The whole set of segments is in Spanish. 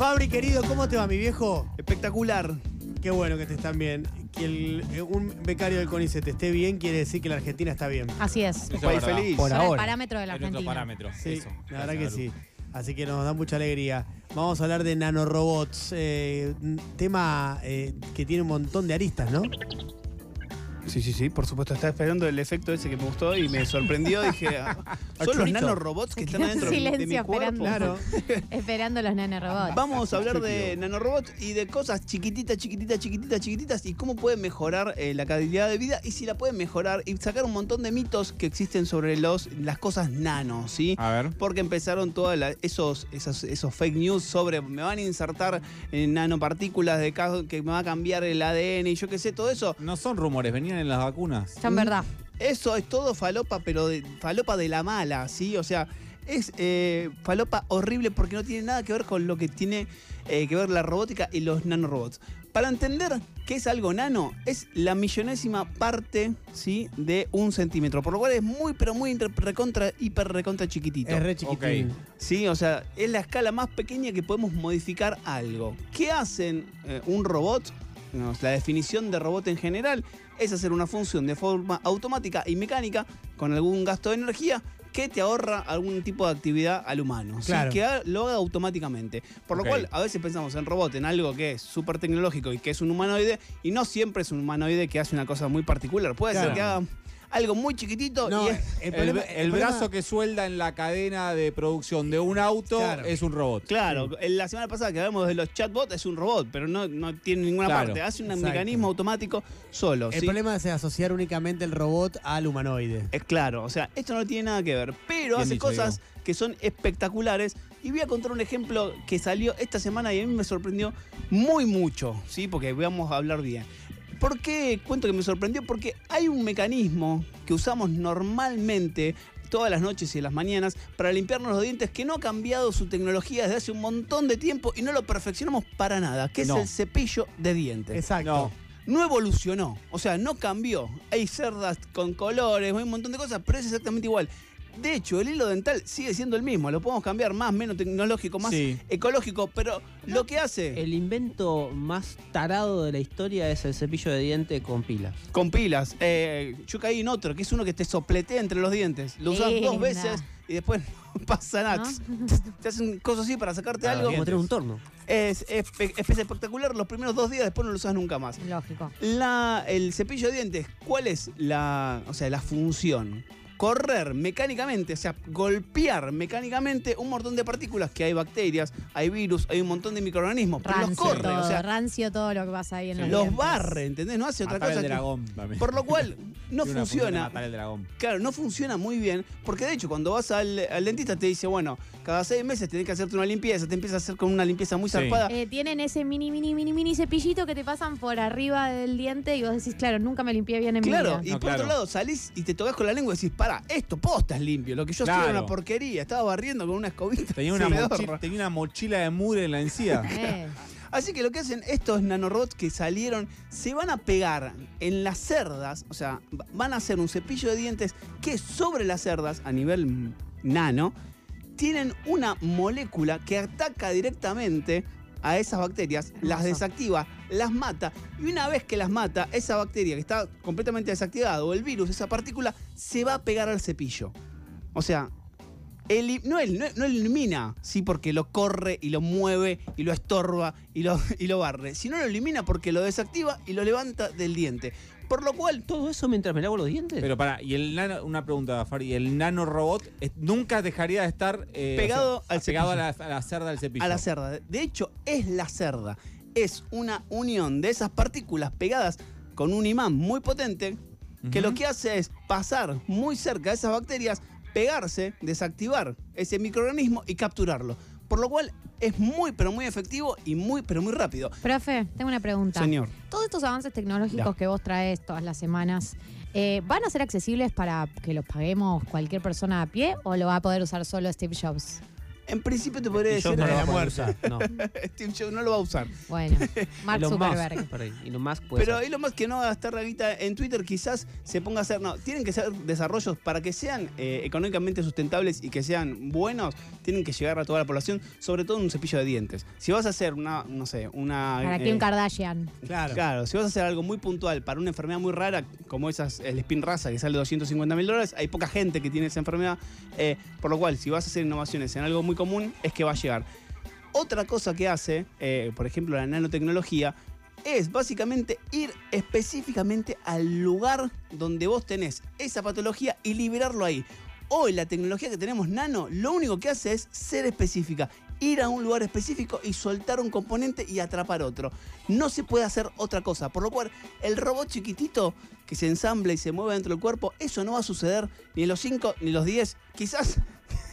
Fabri, querido, ¿cómo te va, mi viejo? Espectacular. Qué bueno que te están bien. Que el- eh, un becario del CONICET esté bien quiere decir que la Argentina está bien. Así es. Un Eso país es verdad. feliz. Por Son el ahora. parámetro de la Es nuestro Argentina. parámetro. Sí, eso. la verdad que sí. Así que nos da mucha alegría. Vamos a hablar de nanorobots, eh, un tema eh, que tiene un montón de aristas, ¿no? Sí, sí, sí, por supuesto. Estaba esperando el efecto ese que me gustó y me sorprendió. Dije, ah, son los nanorobots que están adentro de mi cuerpo. esperando. Claro. Esperando los nanorobots. Vamos a hablar de nanorobots y de cosas chiquititas, chiquititas, chiquititas, chiquititas y cómo pueden mejorar eh, la calidad de vida y si la pueden mejorar y sacar un montón de mitos que existen sobre los, las cosas nano, ¿sí? A ver. Porque empezaron todos esos, esos, esos fake news sobre me van a insertar eh, nanopartículas de que me va a cambiar el ADN y yo qué sé, todo eso. No son rumores, venían en las vacunas. Son verdad. Eso es todo falopa, pero de, falopa de la mala, ¿sí? O sea, es eh, falopa horrible porque no tiene nada que ver con lo que tiene eh, que ver la robótica y los nanorobots. Para entender qué es algo nano, es la millonésima parte, ¿sí? De un centímetro. Por lo cual es muy, pero muy recontra, hiper recontra chiquitito. Es re chiquitín. Ok. Sí, o sea, es la escala más pequeña que podemos modificar algo. ¿Qué hacen eh, un robot? La definición de robot en general es hacer una función de forma automática y mecánica con algún gasto de energía que te ahorra algún tipo de actividad al humano. ¿sí? Claro. Que ha- lo haga automáticamente. Por lo cual, a veces pensamos en robot, en algo que es súper tecnológico y que es un humanoide, y no siempre es un humanoide que hace una cosa muy particular. Puede Claro. ser que haga algo muy chiquitito No, y es- El, problema- el problema- brazo que suelda en la cadena de producción de un auto Claro. es un robot. Claro, en la semana pasada que hablamos de los chatbots es un robot, pero no, no tiene ninguna Claro, parte. Hace un exacto. mecanismo automático solo. El ¿sí? problema es asociar únicamente el robot al humanoide. Es claro, o sea, esto no tiene nada que ver, pero Bien hace dicho, cosas que son espectaculares. Y voy a contar un ejemplo que salió esta semana y a mí me sorprendió muy mucho, ¿sí? Porque vamos a hablar bien. ¿Por qué cuento que me sorprendió? Porque hay un mecanismo que usamos normalmente todas las noches y en las mañanas para limpiarnos los dientes que no ha cambiado su tecnología desde hace un montón de tiempo y no lo perfeccionamos para nada, que No. es el cepillo de dientes Exacto. No. no evolucionó, o sea, no cambió. Hay cerdas con colores, hay un montón de cosas, pero es exactamente igual. De hecho, el hilo dental sigue siendo el mismo, lo podemos cambiar más, menos tecnológico, más Sí. ecológico, pero lo que hace El invento más tarado de la historia es el cepillo de diente con pilas. con pilas, eh, yo caí en otro, que es uno que te sopletea entre los dientes. Lo usas dos veces y después no pasa nada. ¿No? Te hacen cosas así para sacarte algo. Como tener un torno. Es, es, es espectacular los primeros dos días, después no lo usas nunca más. Lógico. La, el cepillo de dientes, ¿cuál es la, o sea, la función? Correr mecánicamente, o sea, golpear mecánicamente un montón de partículas, que hay bacterias, hay virus, hay un montón de microorganismos, pero los corre, todo, o sea, rancio todo lo que pasa ahí en los los dientes. barre, ¿entendés? No hace otra Matar cosa. el que- dragón también. por lo cual, no funciona. Matar el dragón. Claro, no funciona muy bien, porque de hecho cuando vas al, al dentista te dice, bueno, cada seis meses tenés que hacerte una limpieza, te empieza a hacer con una limpieza muy Sí. zarpada. Eh, tienen ese mini, mini, mini, mini cepillito que te pasan por arriba del diente y vos decís, claro, nunca me limpié bien en Claro, mi y vida. No, por otro claro. lado salís y te tocas con la lengua y decís, para, esto posta es limpio. Lo que yo hacía era Claro. una porquería, estaba barriendo con una escobita. Tenía una, mochila, tenía una mochila de mugre en la encía. Eh, Así que lo que hacen estos nanorobots que salieron, se van a pegar en las cerdas, o sea, va- van a hacer un cepillo de dientes que sobre las cerdas, a nivel nano, tienen una molécula que ataca directamente a esas bacterias, las desactiva, las mata, y una vez que las mata, esa bacteria que está completamente desactivada, o el virus, esa partícula, se va a pegar al cepillo. O sea, no, el- no, no elimina, sí, porque lo corre y lo mueve y lo estorba y lo, y lo barre, sino lo elimina porque lo desactiva y lo levanta del diente. Por lo cual, ¿Todo eso mientras me lavo los dientes? Pero para, y el nano, una pregunta, Fari, el nanorobot eh, nunca dejaría de estar eh, Pegado o sea, al pegado a cepillo. la, a la cerda del cepillo. a la cerda. De hecho, es la cerda. Es una unión de esas partículas pegadas con un imán muy potente que lo que hace es pasar muy cerca de esas bacterias, pegarse, desactivar ese microorganismo y capturarlo. Por lo cual es muy, pero muy efectivo y muy, pero muy rápido. profe, tengo una pregunta. Señor. Todos estos avances tecnológicos Ya. que vos traes todas las semanas, eh, ¿van a ser accesibles para que los paguemos cualquier persona a pie o lo va a poder usar solo Steve Jobs? En principio te podría Steve decir, no lo va a la poder muerta. usar, No. Steve Jobs no lo va a usar. Bueno, Mark Elon Musk, Zuckerberg. por ahí. Elon Musk puede Pero ser. Elon Musk que no va a gastar la guita en Twitter, quizás se ponga a hacer. No, tienen que ser desarrollos para que sean eh, económicamente sustentables y que sean buenos, tienen que llegar a toda la población, sobre todo en un cepillo de dientes. Si vas a hacer una, no sé, una. Para eh, Kim Kardashian. Claro. Claro, si vas a hacer algo muy puntual para una enfermedad muy rara, como esas, el spin raza que sale 250 mil dólares, hay poca gente que tiene esa enfermedad. eh, por lo cual, si vas a hacer innovaciones en algo muy común, es que va a llegar. Otra cosa que hace, eh, por ejemplo, la nanotecnología, es básicamente ir específicamente al lugar donde vos tenés esa patología y liberarlo ahí. Hoy la tecnología que tenemos nano, lo único que hace es ser específica, ir a un lugar específico y soltar un componente y atrapar otro. No se puede hacer otra cosa, por lo cual el robot chiquitito que se ensambla y se mueve dentro del cuerpo, eso no va a suceder ni en los 5 ni los 10, quizás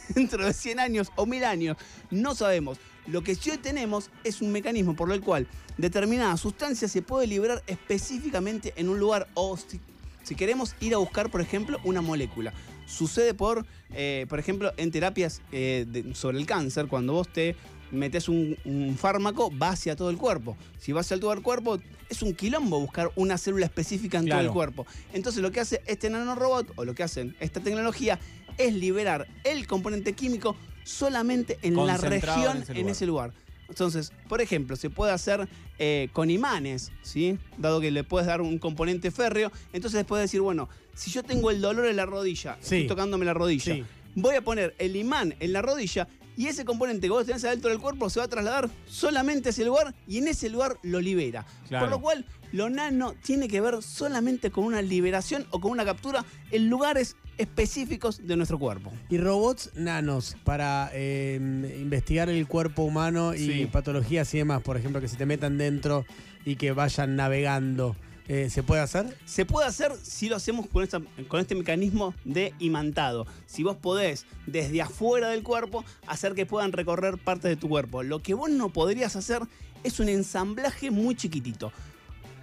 dentro de 100 años o 1000 años, no sabemos. Lo que sí hoy tenemos es un mecanismo por el cual determinada sustancia se puede liberar específicamente en un lugar o si, si queremos ir a buscar, por ejemplo, una molécula. Sucede por, eh, por ejemplo, en terapias eh, de- sobre el cáncer, cuando vos te metes un, un fármaco, va hacia todo el cuerpo. Si va hacia todo el cuerpo, es un quilombo buscar una célula específica en todo el cuerpo. Entonces lo que hace este nanorobot, o lo que hacen esta tecnología, es liberar el componente químico solamente en la región, en ese en lugar. ese lugar. Entonces, por ejemplo, se puede hacer eh, con imanes, ¿sí? Dado que le puedes dar un componente férreo, entonces puedes decir, bueno, si yo tengo el dolor en la rodilla, Sí. estoy tocándome la rodilla, Sí. voy a poner el imán en la rodilla y ese componente que vos tenés adentro del cuerpo se va a trasladar solamente a ese lugar y en ese lugar lo libera. Claro. Por lo cual, lo nano tiene que ver solamente con una liberación o con una captura en lugares específicos de nuestro cuerpo. Y robots nanos para eh, investigar el cuerpo humano y Sí. patologías y demás, por ejemplo, que se te metan dentro y que vayan navegando. Eh, ¿Se puede hacer? Se puede hacer si lo hacemos con, con este mecanismo de imantado. Si vos podés, desde afuera del cuerpo, hacer que puedan recorrer partes de tu cuerpo. Lo que vos no podrías hacer es un ensamblaje muy chiquitito.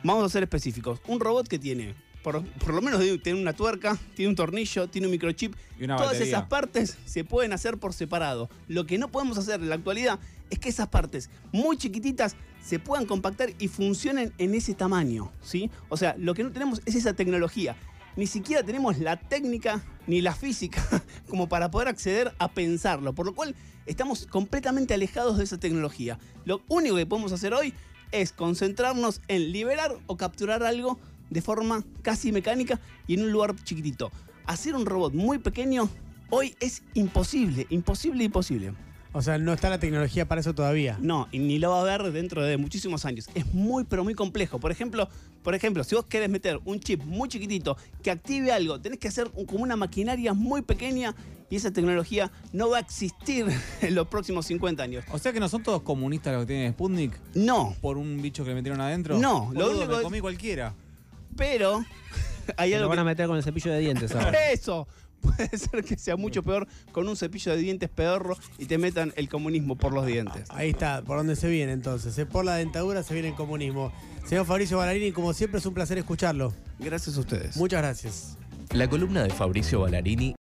Vamos a ser específicos. Un robot que tiene, por, por lo menos tiene una tuerca, tiene un tornillo, tiene un microchip. Y una Todas batería. esas partes se pueden hacer por separado. Lo que no podemos hacer en la actualidad es que esas partes muy chiquititas se puedan compactar y funcionen en ese tamaño, ¿sí? O sea, lo que no tenemos es esa tecnología. Ni siquiera tenemos la técnica ni la física como para poder acceder a pensarlo, por lo cual estamos completamente alejados de esa tecnología. Lo único que podemos hacer hoy es concentrarnos en liberar o capturar algo de forma casi mecánica y en un lugar chiquitito. Hacer un robot muy pequeño hoy es imposible, imposible, imposible. O sea, no está la tecnología para eso todavía. No, y ni lo va a ver dentro de muchísimos años. Es muy, pero muy complejo. Por ejemplo, por ejemplo, si vos querés meter un chip muy chiquitito que active algo, tenés que hacer un- como una maquinaria muy pequeña y esa tecnología no va a existir en los próximos 50 años. O sea que no son todos comunistas los que tienen Sputnik No, por un bicho que le metieron adentro. No, lo único me comí cualquiera. Pero hay Se lo algo van que a meter con el cepillo de dientes ahora. Eso. Puede ser que sea mucho peor con un cepillo de dientes pedorro y te metan el comunismo por los dientes. Ahí está, por dónde se viene entonces. Eh, Por la dentadura se viene el comunismo. Señor Fabricio Ballarini, como siempre es un placer escucharlo. Gracias a ustedes. Muchas gracias. La columna de Fabricio Ballarini